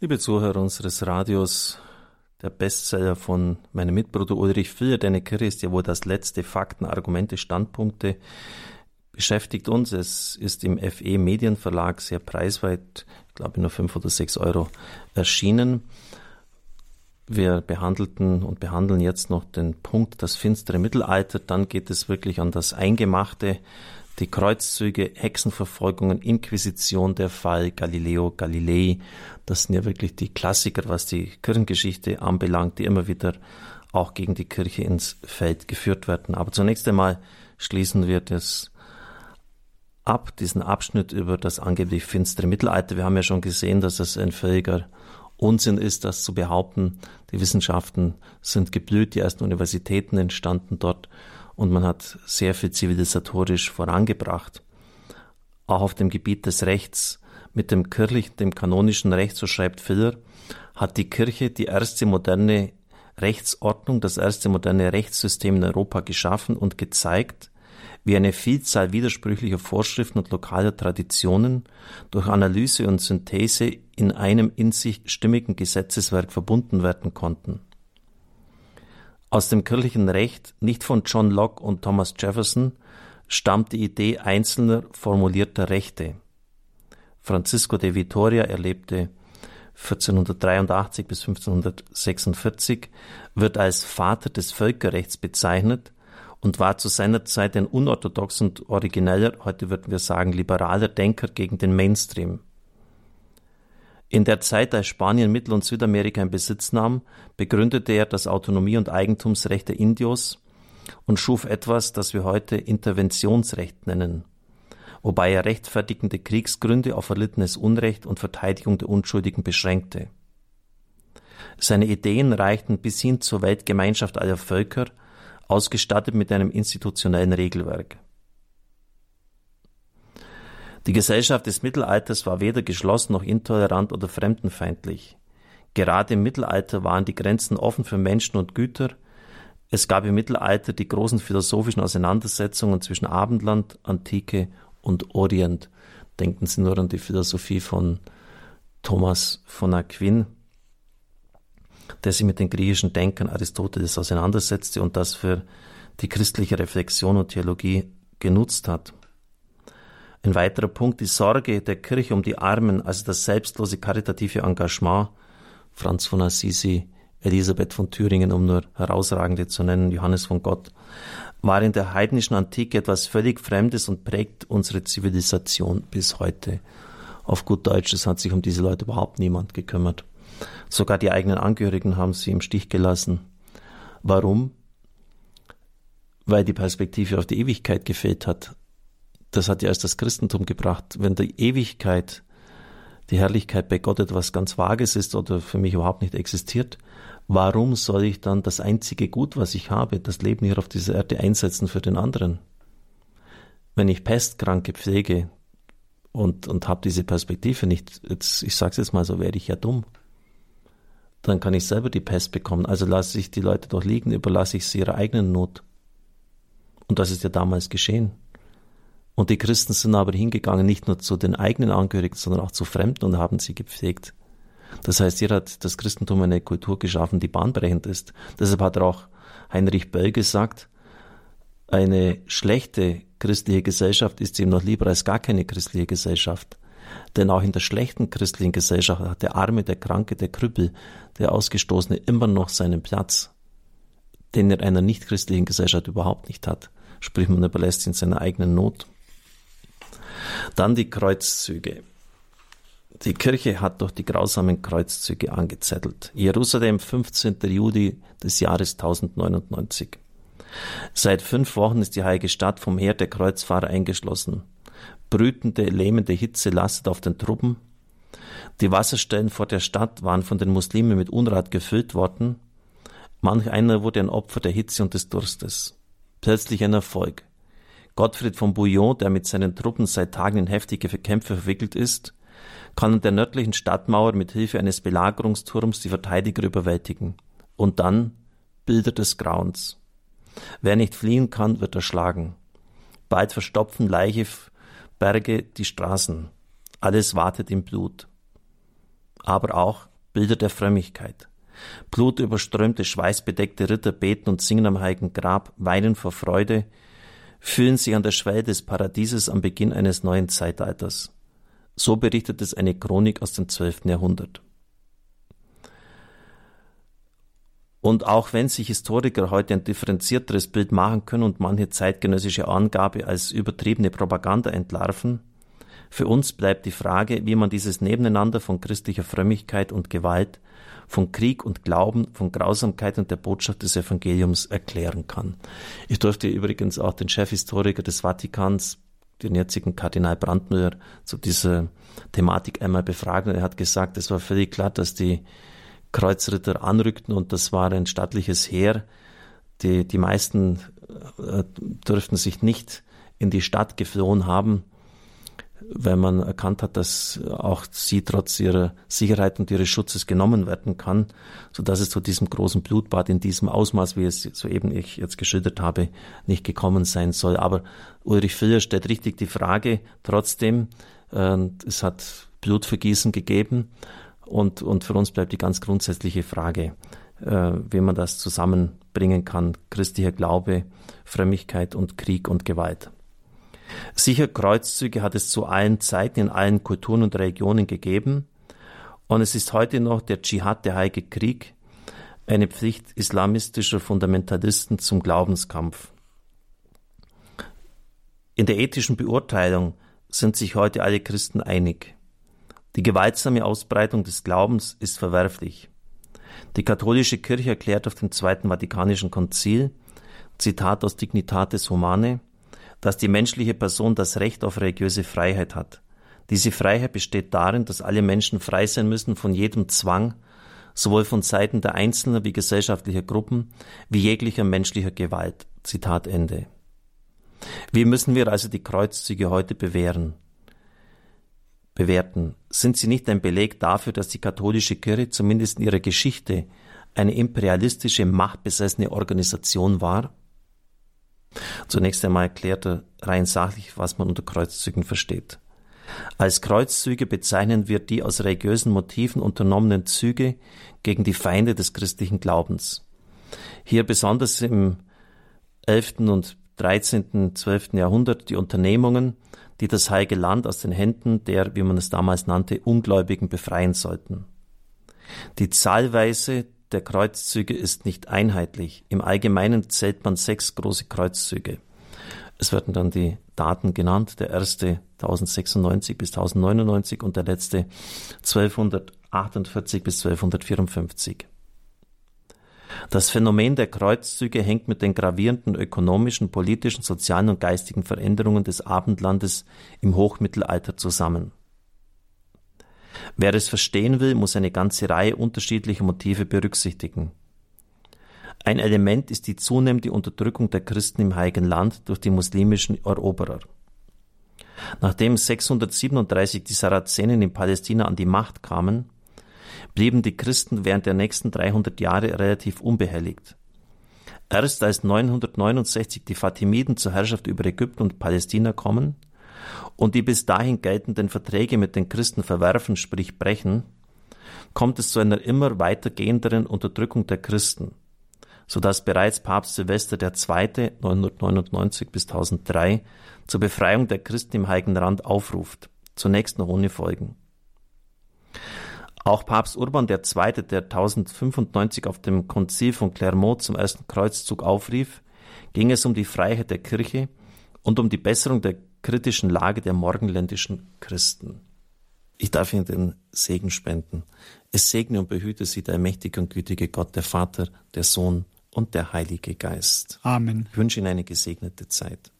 Liebe Zuhörer unseres Radios, der Bestseller von meinem Mitbruder Ulrich Filler, Deine Kirche ist ja wohl das letzte Fakten, Argumente, Standpunkte, beschäftigt uns. Es ist im FE Medienverlag sehr preisweit, ich glaube nur fünf oder sechs Euro erschienen. Wir behandelten und behandeln jetzt noch den Punkt das finstere Mittelalter. Dann geht es wirklich an das Eingemachte, die Kreuzzüge, Hexenverfolgungen, Inquisition, der Fall Galileo Galilei. Das sind ja wirklich die Klassiker, was die Kirchengeschichte anbelangt, die immer wieder auch gegen die Kirche ins Feld geführt werden. Aber zunächst einmal schließen wir das ab, diesen Abschnitt über das angeblich finstere Mittelalter. Wir haben ja schon gesehen, dass es ein völliger Unsinn ist, das zu behaupten. Die Wissenschaften sind geblüht, die ersten Universitäten entstanden dort und man hat sehr viel zivilisatorisch vorangebracht. Auch auf dem Gebiet des Rechts mit dem kirchlichen, dem kanonischen Recht, so schreibt Filler, hat die Kirche die erste moderne Rechtsordnung, das erste moderne Rechtssystem in Europa geschaffen und gezeigt, wie eine Vielzahl widersprüchlicher Vorschriften und lokaler Traditionen durch Analyse und Synthese in einem in sich stimmigen Gesetzeswerk verbunden werden konnten. Aus dem kirchlichen Recht, nicht von John Locke und Thomas Jefferson, stammt die Idee einzelner formulierter Rechte. Francisco de Vitoria erlebte 1483 bis 1546, wird als Vater des Völkerrechts bezeichnet und war zu seiner Zeit ein unorthodox und origineller, heute würden wir sagen liberaler Denker gegen den Mainstream. In der Zeit, als Spanien Mittel- und Südamerika in Besitz nahm, begründete er das Autonomie- und Eigentumsrecht der Indios und schuf etwas, das wir heute Interventionsrecht nennen, wobei er rechtfertigende Kriegsgründe auf erlittenes Unrecht und Verteidigung der Unschuldigen beschränkte. Seine Ideen reichten bis hin zur Weltgemeinschaft aller Völker ausgestattet mit einem institutionellen Regelwerk. Die Gesellschaft des Mittelalters war weder geschlossen noch intolerant oder fremdenfeindlich. Gerade im Mittelalter waren die Grenzen offen für Menschen und Güter. Es gab im Mittelalter die großen philosophischen Auseinandersetzungen zwischen Abendland, Antike und Orient. Denken Sie nur an die Philosophie von Thomas von Aquin, der sich mit den griechischen Denkern Aristoteles auseinandersetzte und das für die christliche Reflexion und Theologie genutzt hat. Ein weiterer Punkt, die Sorge der Kirche um die Armen, also das selbstlose karitative Engagement. Franz von Assisi, Elisabeth von Thüringen, um nur herausragende zu nennen, Johannes von Gott, war in der heidnischen Antike etwas völlig Fremdes und prägt unsere Zivilisation bis heute. Auf gut Deutsch, es hat sich um diese Leute überhaupt niemand gekümmert. Sogar die eigenen Angehörigen haben sie im Stich gelassen. Warum? Weil die Perspektive auf die Ewigkeit gefehlt hat. Das hat ja erst das Christentum gebracht. Wenn die Ewigkeit, die Herrlichkeit bei Gott etwas ganz Vages ist oder für mich überhaupt nicht existiert, warum soll ich dann das einzige Gut, was ich habe, das Leben hier auf dieser Erde einsetzen für den anderen? Wenn ich Pestkranke pflege und, und habe diese Perspektive nicht, jetzt, ich sage es jetzt mal so, werde ich ja dumm dann kann ich selber die Pest bekommen. Also lasse ich die Leute doch liegen, überlasse ich sie ihrer eigenen Not. Und das ist ja damals geschehen. Und die Christen sind aber hingegangen, nicht nur zu den eigenen Angehörigen, sondern auch zu Fremden und haben sie gepflegt. Das heißt, hier hat das Christentum eine Kultur geschaffen, die bahnbrechend ist. Deshalb hat auch Heinrich Böll gesagt, eine schlechte christliche Gesellschaft ist ihm noch lieber als gar keine christliche Gesellschaft. Denn auch in der schlechten christlichen Gesellschaft hat der Arme, der Kranke, der Krüppel, der Ausgestoßene immer noch seinen Platz, den er in einer nicht-christlichen Gesellschaft überhaupt nicht hat. Sprich, man überlässt ihn seiner eigenen Not. Dann die Kreuzzüge. Die Kirche hat durch die grausamen Kreuzzüge angezettelt. Jerusalem, 15. Juli des Jahres 1099. Seit fünf Wochen ist die heilige Stadt vom Heer der Kreuzfahrer eingeschlossen. Brütende, lähmende Hitze lastet auf den Truppen. Die Wasserstellen vor der Stadt waren von den Muslimen mit Unrat gefüllt worden. Manch einer wurde ein Opfer der Hitze und des Durstes. Plötzlich ein Erfolg. Gottfried von Bouillon, der mit seinen Truppen seit Tagen in heftige Kämpfe verwickelt ist, kann an der nördlichen Stadtmauer mit Hilfe eines Belagerungsturms die Verteidiger überwältigen. Und dann Bilder des Grauens. Wer nicht fliehen kann, wird erschlagen. Bald verstopfen Leiche Berge, die Straßen. Alles wartet im Blut. aber auch Bilder der Frömmigkeit. Blutüberströmte, schweißbedeckte Ritter beten und singen am heiligen Grab, weinen vor Freude, fühlen sich an der Schwelle des Paradieses am Beginn eines neuen Zeitalters. So berichtet es eine Chronik aus dem 12. Jahrhundert. Und auch wenn sich Historiker heute ein differenzierteres Bild machen können und manche zeitgenössische Angabe als übertriebene Propaganda entlarven, für uns bleibt die Frage, wie man dieses Nebeneinander von christlicher Frömmigkeit und Gewalt, von Krieg und Glauben, von Grausamkeit und der Botschaft des Evangeliums erklären kann. Ich durfte übrigens auch den Chefhistoriker des Vatikans, den jetzigen Kardinal Brandmüller, zu dieser Thematik einmal befragen. Er hat gesagt, es war völlig klar, dass die Kreuzritter anrückten und das war ein stattliches Heer. Die, die meisten äh, dürften sich nicht in die Stadt geflohen haben, weil man erkannt hat, dass auch sie trotz ihrer Sicherheit und ihres Schutzes genommen werden kann, so dass es zu diesem großen Blutbad in diesem Ausmaß, wie es soeben ich jetzt geschildert habe, nicht gekommen sein soll. Aber Ulrich Filler stellt richtig die Frage trotzdem, äh, es hat Blutvergießen gegeben und, und für uns bleibt die ganz grundsätzliche Frage, äh, wie man das zusammenbringen kann, christlicher Glaube, Frömmigkeit und Krieg und Gewalt. Sicher, Kreuzzüge hat es zu allen Zeiten in allen Kulturen und Regionen gegeben. Und es ist heute noch der Dschihad, der Heilige Krieg, eine Pflicht islamistischer Fundamentalisten zum Glaubenskampf. In der ethischen Beurteilung sind sich heute alle Christen einig. Die gewaltsame Ausbreitung des Glaubens ist verwerflich. Die katholische Kirche erklärt auf dem Zweiten Vatikanischen Konzil, Zitat aus Dignitatis Humanae, dass die menschliche Person das Recht auf religiöse Freiheit hat. Diese Freiheit besteht darin, dass alle Menschen frei sein müssen von jedem Zwang, sowohl von Seiten der Einzelnen wie gesellschaftlicher Gruppen, wie jeglicher menschlicher Gewalt. Zitat Ende. Wie müssen wir also die Kreuzzüge heute bewähren? Bewerten? Sind sie nicht ein Beleg dafür, dass die katholische Kirche zumindest in ihrer Geschichte eine imperialistische, machtbesessene Organisation war? Zunächst einmal erklärt er rein sachlich, was man unter Kreuzzügen versteht. Als Kreuzzüge bezeichnen wir die aus religiösen Motiven unternommenen Züge gegen die Feinde des christlichen Glaubens. Hier besonders im 11. und 13., 12. Jahrhundert die Unternehmungen, die das heilige Land aus den Händen der, wie man es damals nannte, Ungläubigen befreien sollten. Die Zahlweise der Kreuzzüge ist nicht einheitlich. Im Allgemeinen zählt man sechs große Kreuzzüge. Es werden dann die Daten genannt. Der erste 1096 bis 1099 und der letzte 1248 bis 1254. Das Phänomen der Kreuzzüge hängt mit den gravierenden ökonomischen, politischen, sozialen und geistigen Veränderungen des Abendlandes im Hochmittelalter zusammen. Wer es verstehen will, muss eine ganze Reihe unterschiedlicher Motive berücksichtigen. Ein Element ist die zunehmende Unterdrückung der Christen im Heiligen Land durch die muslimischen Eroberer. Nachdem 637 die Sarazenen in Palästina an die Macht kamen, blieben die Christen während der nächsten 300 Jahre relativ unbehelligt. Erst als 969 die Fatimiden zur Herrschaft über Ägypten und Palästina kommen und die bis dahin geltenden Verträge mit den Christen verwerfen, sprich brechen, kommt es zu einer immer weitergehenderen Unterdrückung der Christen, so dass bereits Papst Silvester II. 999 bis 1003 zur Befreiung der Christen im Heiligen Rand aufruft, zunächst noch ohne Folgen. Auch Papst Urban II., der 1095 auf dem Konzil von Clermont zum ersten Kreuzzug aufrief, ging es um die Freiheit der Kirche und um die Besserung der kritischen Lage der morgenländischen Christen. Ich darf Ihnen den Segen spenden. Es segne und behüte Sie der mächtige und gütige Gott, der Vater, der Sohn und der Heilige Geist. Amen. Ich wünsche Ihnen eine gesegnete Zeit.